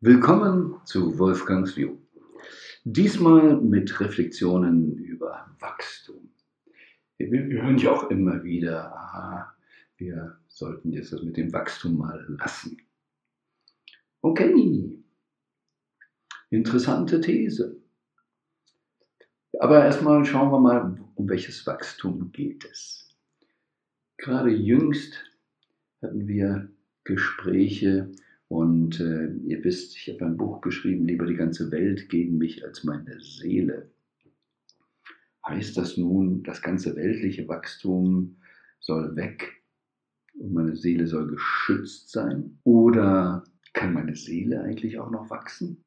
Willkommen zu Wolfgangs View. Diesmal mit Reflexionen über Wachstum. Wir, hören ja auch immer wieder, aha, wir sollten jetzt das mit dem Wachstum mal lassen. Okay, interessante These. Aber erstmal schauen wir mal, um welches Wachstum geht es. Gerade jüngst hatten wir Gespräche und äh, ihr wisst, ich habe ein Buch geschrieben, lieber die ganze Welt gegen mich als meine Seele. Heißt das nun, das ganze weltliche Wachstum soll weg und meine Seele soll geschützt sein? Oder kann meine Seele eigentlich auch noch wachsen?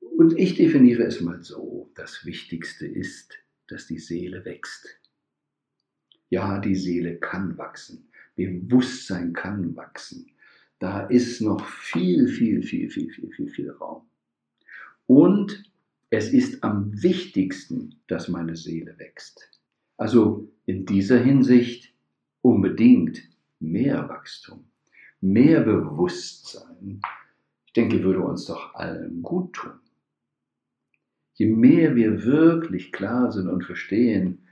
Und ich definiere es mal so, das Wichtigste ist, dass die Seele wächst. Ja, die Seele kann wachsen. Bewusstsein kann wachsen. Da ist noch viel, viel, viel, viel, viel, viel, viel Raum. Und es ist am wichtigsten, dass meine Seele wächst. Also in dieser Hinsicht unbedingt mehr Wachstum, mehr Bewusstsein. Ich denke, würde uns doch allen gut tun. Je mehr wir wirklich klar sind und verstehen,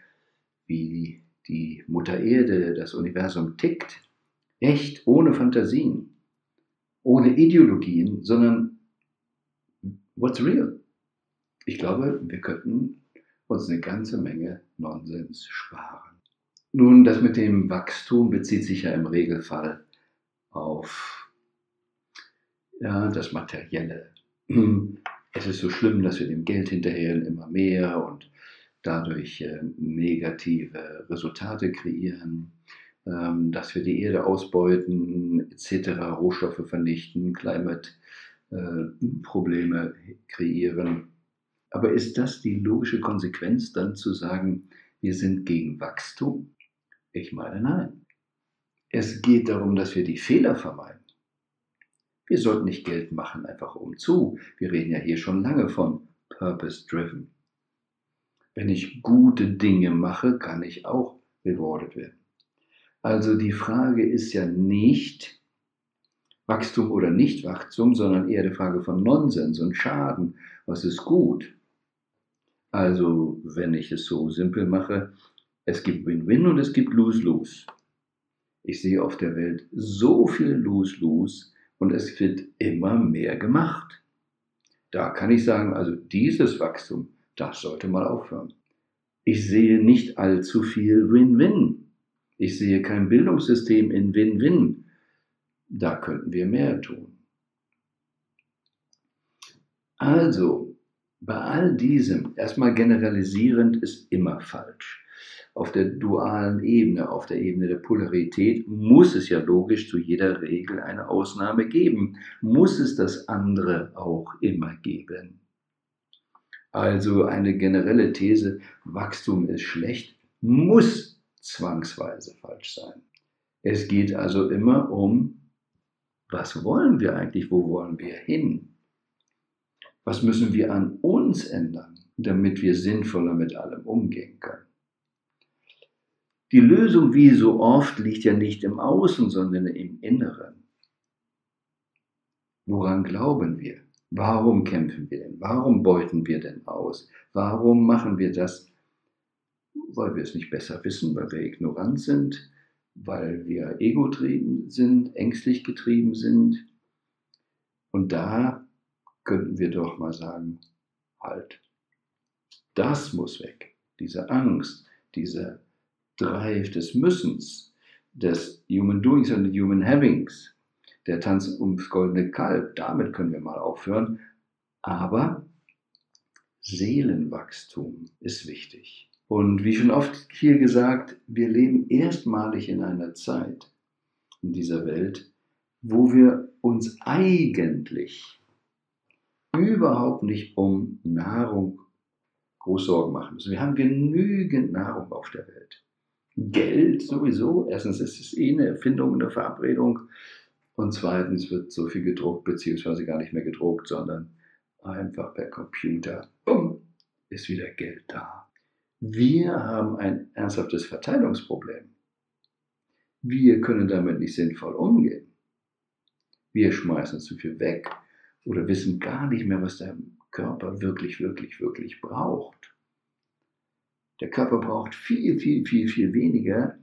wie die Mutter Erde, das Universum tickt, echt ohne Fantasien, ohne Ideologien, sondern what's real? Ich glaube, wir könnten uns eine ganze Menge Nonsens sparen. Nun, das mit dem Wachstum bezieht sich ja im Regelfall auf ja, das Materielle. Es ist so schlimm, dass wir dem Geld hinterherren immer mehr und dadurch äh, negative Resultate kreieren. Ähm, dass wir die Erde ausbeuten, etc., Rohstoffe vernichten, Climate-Probleme äh, kreieren. Aber ist das die logische Konsequenz, dann zu sagen, wir sind gegen Wachstum? Ich meine, nein. Es geht darum, dass wir die Fehler vermeiden. Wir sollten nicht Geld machen, einfach um zu. Wir reden ja hier schon lange von Purpose-Driven. Wenn ich gute Dinge mache, kann ich auch rewarded werden. Also die Frage ist ja nicht Wachstum oder nicht Wachstum, sondern eher die Frage von Nonsens und Schaden. Was ist gut? Also, wenn ich es so simpel mache, es gibt Win-Win und es gibt Lose-Lose. Ich sehe auf der Welt so viel Lose-Lose und es wird immer mehr gemacht. Da kann ich sagen, also dieses Wachstum, das sollte mal aufhören. Ich sehe nicht allzu viel Win-Win. Ich sehe kein Bildungssystem in Win-Win. Da könnten wir mehr tun. Also, bei all diesem, erstmal generalisierend ist immer falsch. Auf der dualen Ebene, auf der Ebene der Polarität, muss es ja logisch zu jeder Regel eine Ausnahme geben. Muss es das andere auch immer geben. Also eine generelle These, Wachstum ist schlecht, muss zwangsweise falsch sein. Es geht also immer um, was wollen wir eigentlich, wo wollen wir hin? Was müssen wir an uns ändern, damit wir sinnvoller mit allem umgehen können? Die Lösung, wie so oft, liegt ja nicht im Außen, sondern im Inneren. Woran glauben wir? Warum kämpfen wir denn? Warum beuten wir denn aus? Warum machen wir das, weil wir es nicht besser wissen, weil wir ignorant sind, weil wir egotrieben sind, ängstlich getrieben sind. Und da könnten wir doch mal sagen, halt, das muss weg. Diese Angst, dieser Drive des Müssens, des Human Doings und Human Havings, der Tanz ums goldene Kalb, damit können wir mal aufhören. Aber Seelenwachstum ist wichtig. Und wie schon oft hier gesagt, wir leben erstmalig in einer Zeit in dieser Welt, wo wir uns eigentlich überhaupt nicht um Nahrung groß Sorgen machen müssen. Wir haben genügend Nahrung auf der Welt. Geld sowieso. Erstens ist es eh eine Erfindung, eine Verabredung. Und zweitens wird so viel gedruckt, beziehungsweise gar nicht mehr gedruckt, sondern einfach per Computer. Bumm, ist wieder Geld da. Wir haben ein ernsthaftes Verteilungsproblem. Wir können damit nicht sinnvoll umgehen. Wir schmeißen zu viel weg oder wissen gar nicht mehr, was der Körper wirklich, wirklich, wirklich braucht. Der Körper braucht viel, viel, viel, viel weniger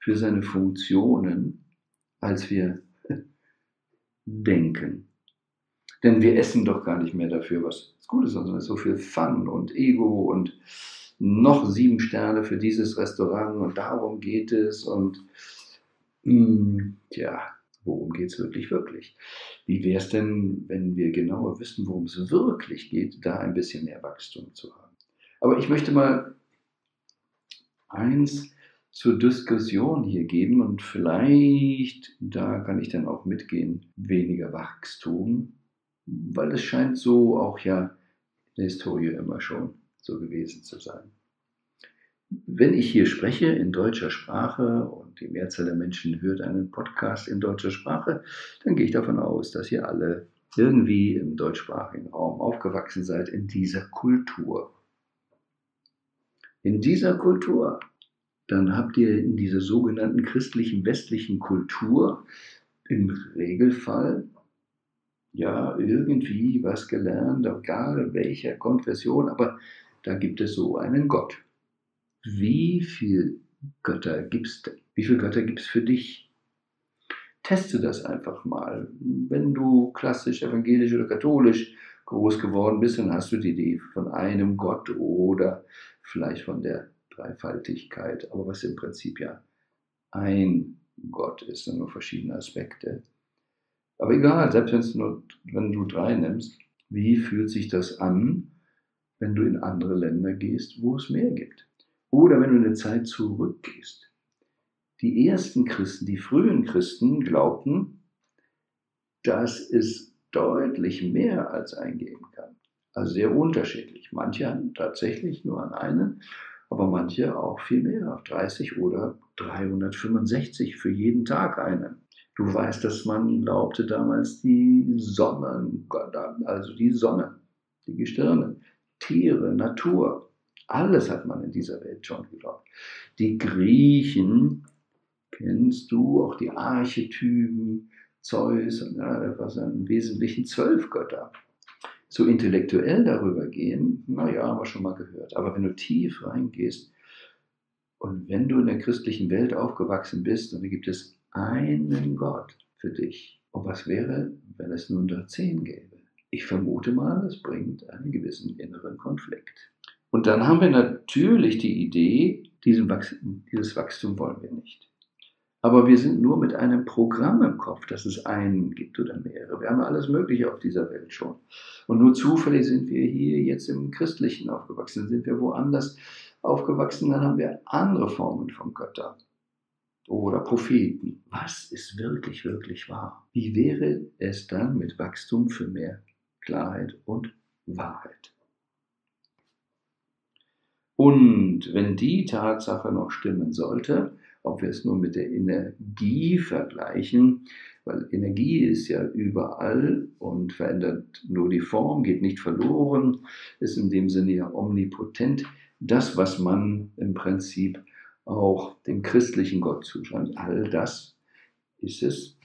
für seine Funktionen, als wir denken. Denn wir essen doch gar nicht mehr dafür, was gut ist, sondern so viel Fun und Ego und noch sieben Sterne für dieses Restaurant und darum geht es und mh, hm, ja, worum geht es wirklich, wirklich? Wie wäre es denn, wenn wir genauer wissen, worum es wirklich geht, da ein bisschen mehr Wachstum zu haben? Aber ich möchte mal eins zur Diskussion hier geben und vielleicht, da kann ich dann auch mitgehen, weniger Wachstum, weil es scheint so auch ja in der Historie immer schon so gewesen zu sein. Wenn ich hier spreche in deutscher Sprache und die Mehrzahl der Menschen hört einen Podcast in deutscher Sprache, dann gehe ich davon aus, dass ihr alle irgendwie im deutschsprachigen Raum aufgewachsen seid in dieser Kultur. In dieser Kultur dann habt ihr in dieser sogenannten christlichen westlichen Kultur im Regelfall ja irgendwie was gelernt, egal welcher Konfession, aber da gibt es so einen Gott. Wie viel Götter gibt's, wie viele Götter gibt es für dich? Teste das einfach mal. Wenn du klassisch, evangelisch oder katholisch groß geworden bist, dann hast du die Idee von einem Gott oder vielleicht von der Dreifaltigkeit, aber was im Prinzip ja ein Gott ist, und nur verschiedene Aspekte. Aber egal, selbst nur, wenn du drei nimmst, wie fühlt sich das an, wenn du in andere Länder gehst, wo es mehr gibt? Oder wenn du in eine Zeit zurückgehst. Die ersten Christen, die frühen Christen glaubten, dass es deutlich mehr als eingeben kann. Also sehr unterschiedlich. Manche haben tatsächlich nur an einen aber manche auch viel mehr, auf 30 oder 365 für jeden Tag einen. Du weißt, dass man glaubte damals die Sonne, also die Sonne, die Gestirne, Tiere, Natur, alles hat man in dieser Welt schon geglaubt. Die Griechen, kennst du auch die Archetypen, Zeus, ja, das waren im Wesentlichen zwölf Götter so intellektuell darüber gehen, naja, haben wir schon mal gehört. Aber wenn du tief reingehst und wenn du in der christlichen Welt aufgewachsen bist, dann gibt es einen Gott für dich. Und was wäre, wenn es nun da zehn gäbe? Ich vermute mal, es bringt einen gewissen inneren Konflikt. Und dann haben wir natürlich die Idee, Wachstum, dieses Wachstum wollen wir nicht. Aber wir sind nur mit einem Programm im Kopf, dass es einen gibt oder mehrere. Wir haben alles Mögliche auf dieser Welt schon. Und nur zufällig sind wir hier jetzt im Christlichen aufgewachsen. Sind wir woanders aufgewachsen, dann haben wir andere Formen von Göttern oder Propheten. Was ist wirklich, wirklich wahr? Wie wäre es dann mit Wachstum für mehr Klarheit und Wahrheit? Und wenn die Tatsache noch stimmen sollte, ob wir es nur mit der Energie vergleichen, weil Energie ist ja überall und verändert nur die Form, geht nicht verloren, ist in dem Sinne ja omnipotent. Das, was man im Prinzip auch dem christlichen Gott zuschreibt, all das ist es,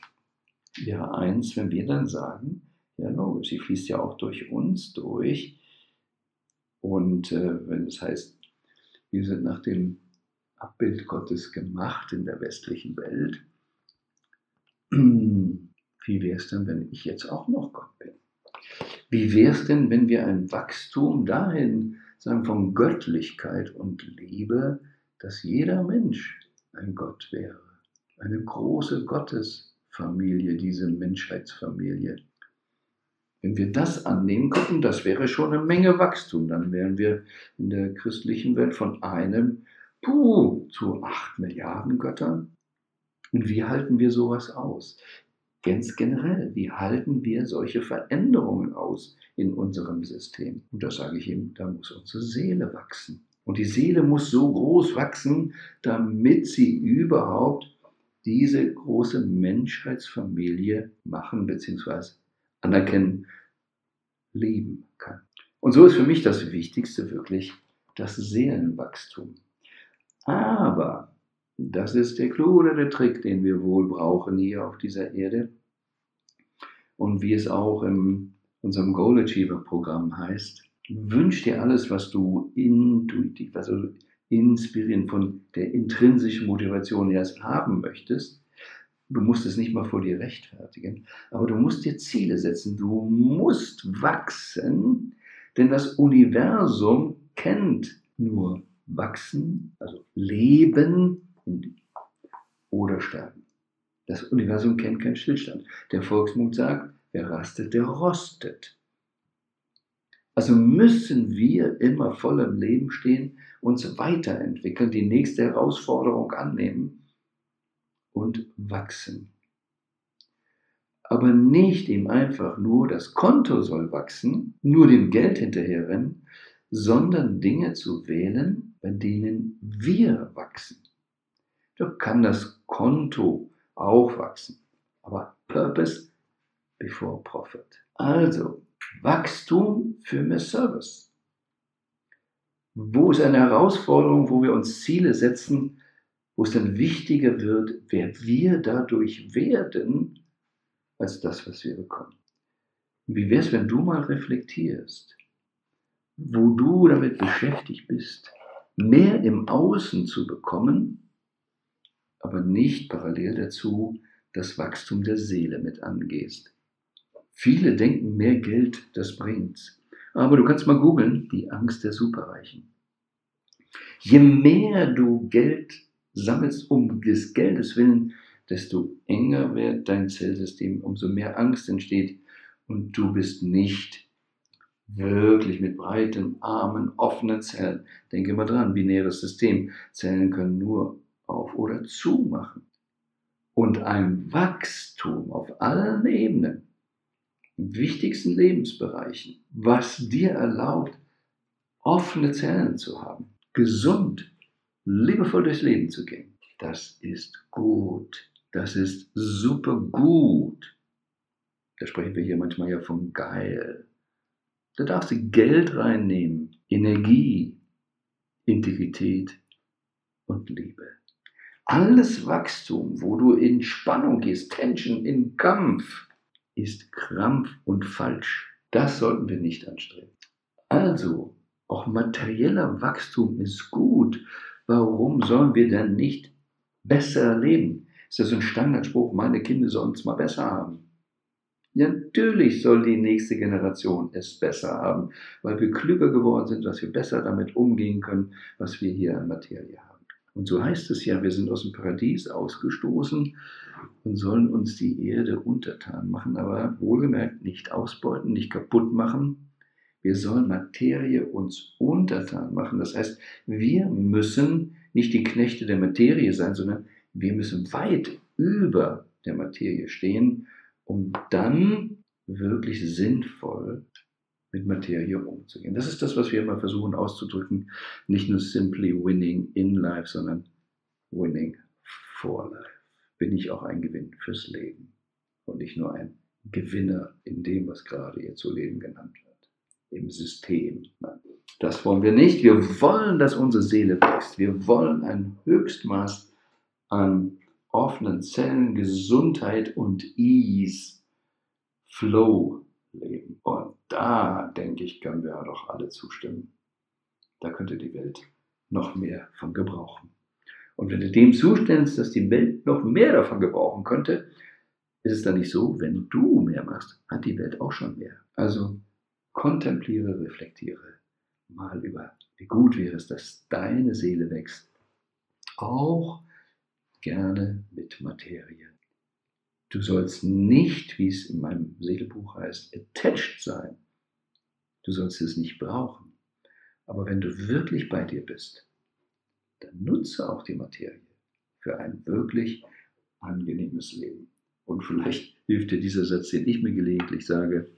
wäre eins, wenn wir dann sagen, ja logisch, sie fließt ja auch durch uns durch. Und äh, wenn es heißt, wir sind nach dem Abbild Gottes gemacht in der westlichen Welt. Wie wäre es denn, wenn ich jetzt auch noch Gott bin? Wie wäre es denn, wenn wir ein Wachstum dahin, sagen, von Göttlichkeit und Liebe, dass jeder Mensch ein Gott wäre? Eine große Gottesfamilie, diese Menschheitsfamilie. Wenn wir das annehmen könnten, das wäre schon eine Menge Wachstum. Dann wären wir in der christlichen Welt von einem puh, zu acht Milliarden Göttern. Und wie halten wir sowas aus? Ganz generell, wie halten wir solche Veränderungen aus in unserem System? Und da sage ich ihm, da muss unsere Seele wachsen. Und die Seele muss so groß wachsen, damit sie überhaupt diese große Menschheitsfamilie machen bzw. anerkennen, leben kann. Und so ist für mich das Wichtigste wirklich das Seelenwachstum. Aber das ist der Clou oder der Trick, den wir wohl brauchen hier auf dieser Erde. Und wie es auch in unserem Goal Achiever Programm heißt, wünsch dir alles, was du intuitiv, also inspirieren von der intrinsischen Motivation erst haben möchtest. Du musst es nicht mal vor dir rechtfertigen, aber du musst dir Ziele setzen. Du musst wachsen, denn das Universum kennt nur wachsen, also leben oder sterben. Das Universum kennt keinen Stillstand. Der Volksmund sagt, wer rastet, der rostet. Also müssen wir immer voll im Leben stehen, uns weiterentwickeln, die nächste Herausforderung annehmen und wachsen. Aber nicht ihm einfach nur das Konto soll wachsen, nur dem Geld hinterherrennen, sondern Dinge zu wählen, bei denen wir wachsen. Da kann das Konto auch wachsen, aber Purpose before Profit. Also, Wachstum für mehr Service. Wo ist eine Herausforderung, wo wir uns Ziele setzen, wo es dann wichtiger wird, wer wir dadurch werden, als das, was wir bekommen. Wie wäre es, wenn du mal reflektierst, wo du damit beschäftigt bist, mehr im Außen zu bekommen, aber nicht parallel dazu das Wachstum der Seele mit angehst. Viele denken, mehr Geld, das bringt's. Aber du kannst mal googeln, die Angst der Superreichen. Je mehr du Geld sammelst um des Geldes willen, desto enger wird dein Zellsystem, umso mehr Angst entsteht und du bist nicht wirklich mit breiten Armen, offenen Zellen. Denke mal dran, binäres System. Zellen können nur auf oder zu machen. Und ein Wachstum auf allen Ebenen in wichtigsten Lebensbereichen, was dir erlaubt, offene Zellen zu haben, gesund, liebevoll durchs Leben zu gehen. Das ist gut. Das ist super gut. Da sprechen wir hier manchmal ja von geil. Da darfst du Geld reinnehmen, Energie, Integrität und Liebe. Alles Wachstum, wo du in Spannung gehst, Tension, in Kampf, ist Krampf und falsch. Das sollten wir nicht anstreben. Also, auch materieller Wachstum ist gut. Warum sollen wir denn nicht besser leben? Ist ja so ein Standardspruch, meine Kinder sollen es mal besser haben. Ja, natürlich soll die nächste Generation es besser haben, weil wir klüger geworden sind, dass wir besser damit umgehen können, was wir hier an Materie haben. Und so heißt es ja, wir sind aus dem Paradies ausgestoßen und sollen uns die Erde untertan machen, aber wohlgemerkt nicht ausbeuten, nicht kaputt machen. Wir sollen Materie uns untertan machen. Das heißt, wir müssen nicht die Knechte der Materie sein, sondern wir müssen weit über der Materie stehen, um dann wirklich sinnvoll mit Materie umzugehen. Das ist das, was wir immer versuchen auszudrücken. Nicht nur simply winning in life, sondern winning for life. Bin ich auch ein Gewinn fürs Leben und nicht nur ein Gewinner in dem, was gerade hier zu Leben genannt wird, im System. Das wollen wir nicht. Wir wollen, dass unsere Seele wächst. Wir wollen ein Höchstmaß an offenen Zellen, Gesundheit und Ease, Flow leben. Und da, denke ich, können wir doch alle zustimmen. Da könnte die Welt noch mehr von gebrauchen. Und wenn du dem zustimmst, dass die Welt noch mehr davon gebrauchen könnte, ist es dann nicht so, wenn du mehr machst, hat die Welt auch schon mehr. Also kontempliere, reflektiere mal über, wie gut wäre es, dass deine Seele wächst. Auch gerne mit Materie. Du sollst nicht, wie es in meinem Seelebuch heißt, attached sein. Du sollst es nicht brauchen. Aber wenn du wirklich bei dir bist, dann nutze auch die Materie für ein wirklich angenehmes Leben. Und vielleicht hilft dir dieser Satz, den ich mir gelegentlich sage.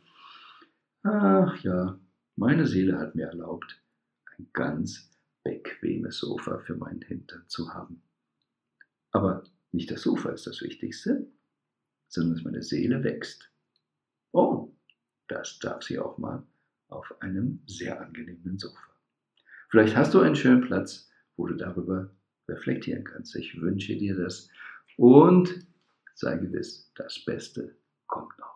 Ach ja, meine Seele hat mir erlaubt, ein ganz bequemes Sofa für meinen Hintern zu haben. Aber nicht das Sofa ist das Wichtigste, sondern dass meine Seele wächst. Oh, das darf sie auch mal auf einem sehr angenehmen Sofa. Vielleicht hast du einen schönen Platz, wo du darüber reflektieren kannst. Ich wünsche dir das und sei gewiss, das Beste kommt noch.